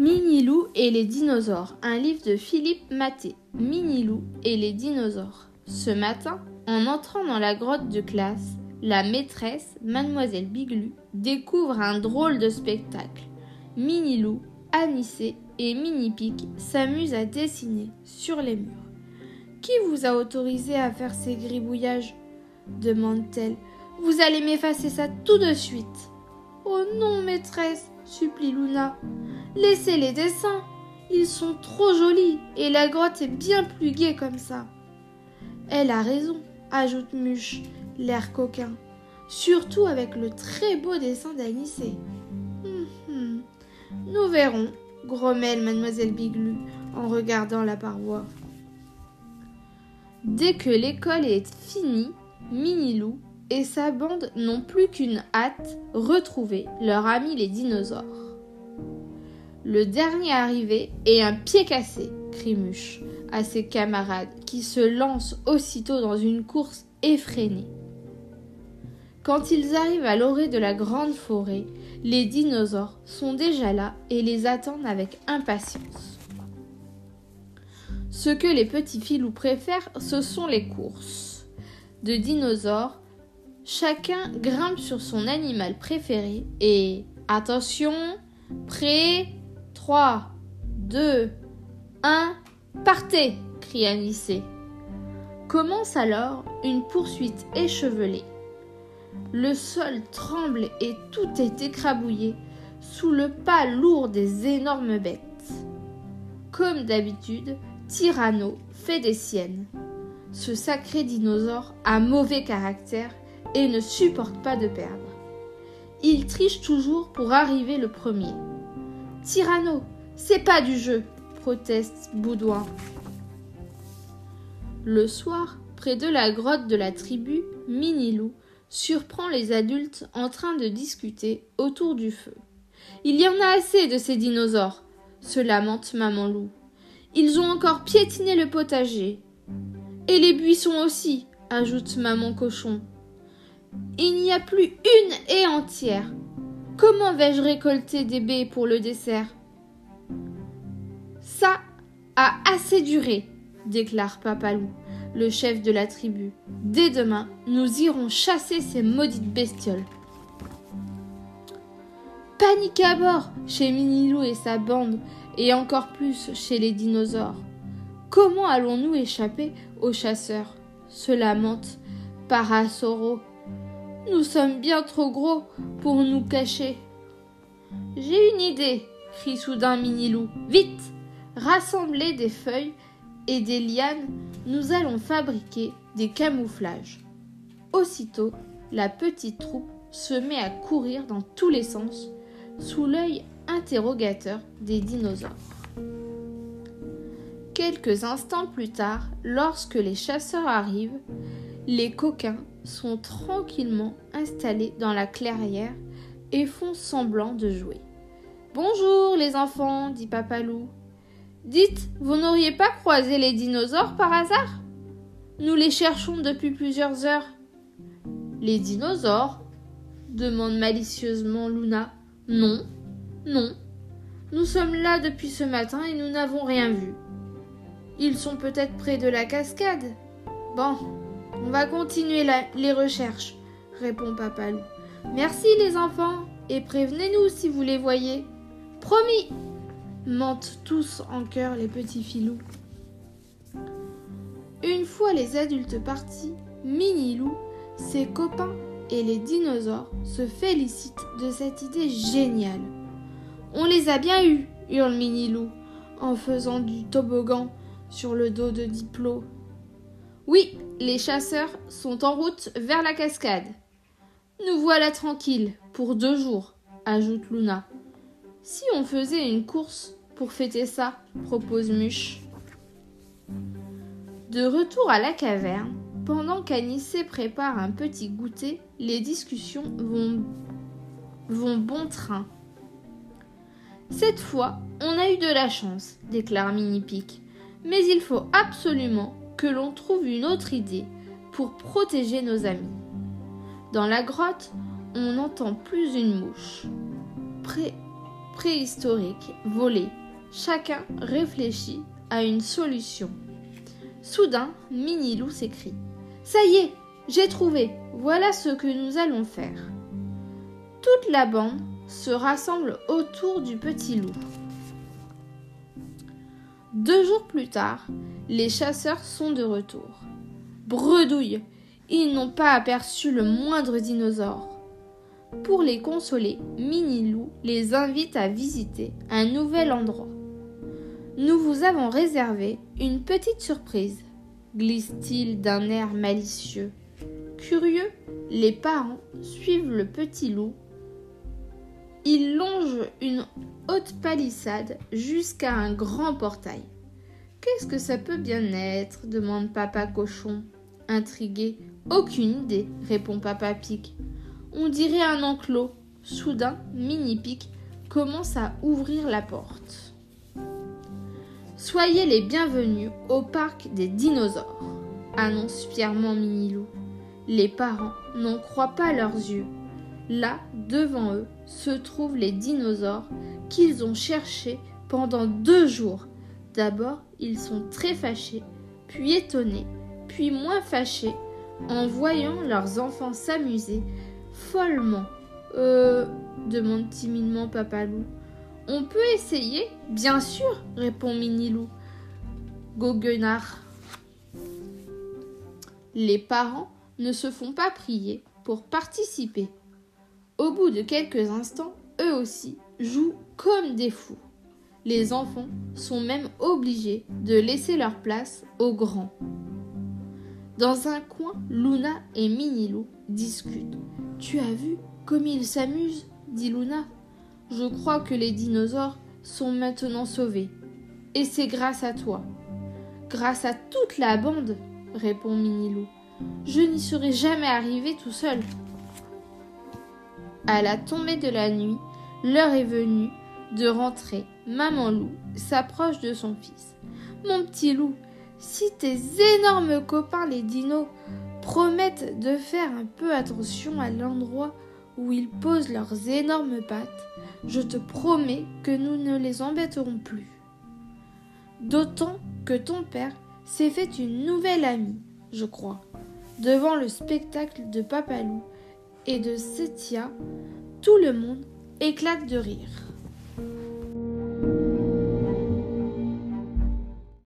Minilou et les dinosaures, un livre de Philippe Maté. Minilou et les dinosaures. Ce matin, en entrant dans la grotte de classe, la maîtresse, mademoiselle Biglu, découvre un drôle de spectacle. Minilou, Anissé et Minipic s'amusent à dessiner sur les murs. Qui vous a autorisé à faire ces gribouillages? demande-t-elle. Vous allez m'effacer ça tout de suite. Oh non, maîtresse, supplie Luna. Laissez les dessins. Ils sont trop jolis et la grotte est bien plus gaie comme ça. Elle a raison, ajoute Muche, l'air coquin. Surtout avec le très beau dessin d'Anissé. Hum. Nous verrons, grommelle mademoiselle Biglu en regardant la paroi. Dès que l'école est finie, Minilou et sa bande n'ont plus qu'une hâte, retrouver leur ami les dinosaures. Le dernier arrivé est un pied cassé, crie Muche à ses camarades qui se lancent aussitôt dans une course effrénée. Quand ils arrivent à l'orée de la grande forêt, les dinosaures sont déjà là et les attendent avec impatience. Ce que les petits filous préfèrent, ce sont les courses de dinosaures. Chacun grimpe sur son animal préféré et attention, prêt, 3, 2, 1, partez crie Anissé. Commence alors une poursuite échevelée. Le sol tremble et tout est écrabouillé sous le pas lourd des énormes bêtes. Comme d'habitude, Tyranno fait des siennes. Ce sacré dinosaure a mauvais caractère et ne supporte pas de perdre. Il triche toujours pour arriver le premier. Tyranno, c'est pas du jeu, proteste Boudouin. Le soir, près de la grotte de la tribu, Minilou surprend les adultes en train de discuter autour du feu. Il y en a assez de ces dinosaures, se lamente maman loup. Ils ont encore piétiné le potager. Et les buissons aussi, ajoute maman cochon. Il n'y a plus une haie entière. Comment vais-je récolter des baies pour le dessert? Ça a assez duré, déclare Papalou, le chef de la tribu. Dès demain, nous irons chasser ces maudites bestioles. Panique à bord chez Minilou et sa bande, et encore plus chez les dinosaures. Comment allons-nous échapper aux chasseurs? Se lamente Parasoro. Nous sommes bien trop gros pour nous cacher. J'ai une idée, crie soudain Minilou. Vite Rassemblez des feuilles et des lianes, nous allons fabriquer des camouflages. Aussitôt, la petite troupe se met à courir dans tous les sens, sous l'œil interrogateur des dinosaures. Quelques instants plus tard, lorsque les chasseurs arrivent, les coquins sont tranquillement installés dans la clairière et font semblant de jouer. Bonjour les enfants, dit Papalou. Dites, vous n'auriez pas croisé les dinosaures par hasard? Nous les cherchons depuis plusieurs heures. Les dinosaures? demande malicieusement Luna. Non, non. Nous sommes là depuis ce matin et nous n'avons rien vu. Ils sont peut-être près de la cascade. Bon, on va continuer les recherches, répond Papalou. Merci les enfants, et prévenez-nous si vous les voyez. Promis mentent tous en chœur les petits filous. Une fois les adultes partis, Minilou, ses copains et les dinosaures se félicitent de cette idée géniale. On les a bien eus, hurle Minilou, en faisant du toboggan sur le dos de Diplo. Oui, les chasseurs sont en route vers la cascade. Nous voilà tranquilles pour deux jours, ajoute Luna. Si on faisait une course pour fêter ça, propose Muche. De retour à la caverne, pendant qu'Anissé prépare un petit goûter, les discussions vont, vont bon train. Cette fois, on a eu de la chance, déclare Minipic. Mais il faut absolument que l'on trouve une autre idée pour protéger nos amis. Dans la grotte, on n'entend plus une mouche. Près préhistoriques volés. Chacun réfléchit à une solution. Soudain, Minilou s'écrie Ça y est, j'ai trouvé, voilà ce que nous allons faire. Toute la bande se rassemble autour du petit loup. Deux jours plus tard, les chasseurs sont de retour. Bredouille, ils n'ont pas aperçu le moindre dinosaure. Pour les consoler, Minilou les invite à visiter un nouvel endroit. Nous vous avons réservé une petite surprise, glisse-t-il d'un air malicieux. Curieux, les parents suivent le petit loup. Ils longent une haute palissade jusqu'à un grand portail. Qu'est-ce que ça peut bien être? demande papa cochon. Intrigué. Aucune idée, répond papa pic. On dirait un enclos. Soudain, Mini Pic commence à ouvrir la porte. Soyez les bienvenus au parc des dinosaures, annonce fièrement Minilou. Les parents n'en croient pas leurs yeux. Là, devant eux, se trouvent les dinosaures qu'ils ont cherchés pendant deux jours. D'abord, ils sont très fâchés, puis étonnés, puis moins fâchés en voyant leurs enfants s'amuser follement. Euh, demande timidement Papalou. On peut essayer? Bien sûr, répond Minilou. Goguenard. Les parents ne se font pas prier pour participer. Au bout de quelques instants, eux aussi jouent comme des fous. Les enfants sont même obligés de laisser leur place aux grands. Dans un coin, Luna et Minilou discutent. Tu as vu comme ils s'amusent? dit Luna. Je crois que les dinosaures sont maintenant sauvés. Et c'est grâce à toi. Grâce à toute la bande, répond Minilou. Je n'y serais jamais arrivé tout seul. À la tombée de la nuit, l'heure est venue de rentrer. Maman loup s'approche de son fils. Mon petit loup, si tes énormes copains les dinos promettent de faire un peu attention à l'endroit où ils posent leurs énormes pattes, je te promets que nous ne les embêterons plus. D'autant que ton père s'est fait une nouvelle amie, je crois. Devant le spectacle de Papalou et de Setia, tout le monde éclate de rire.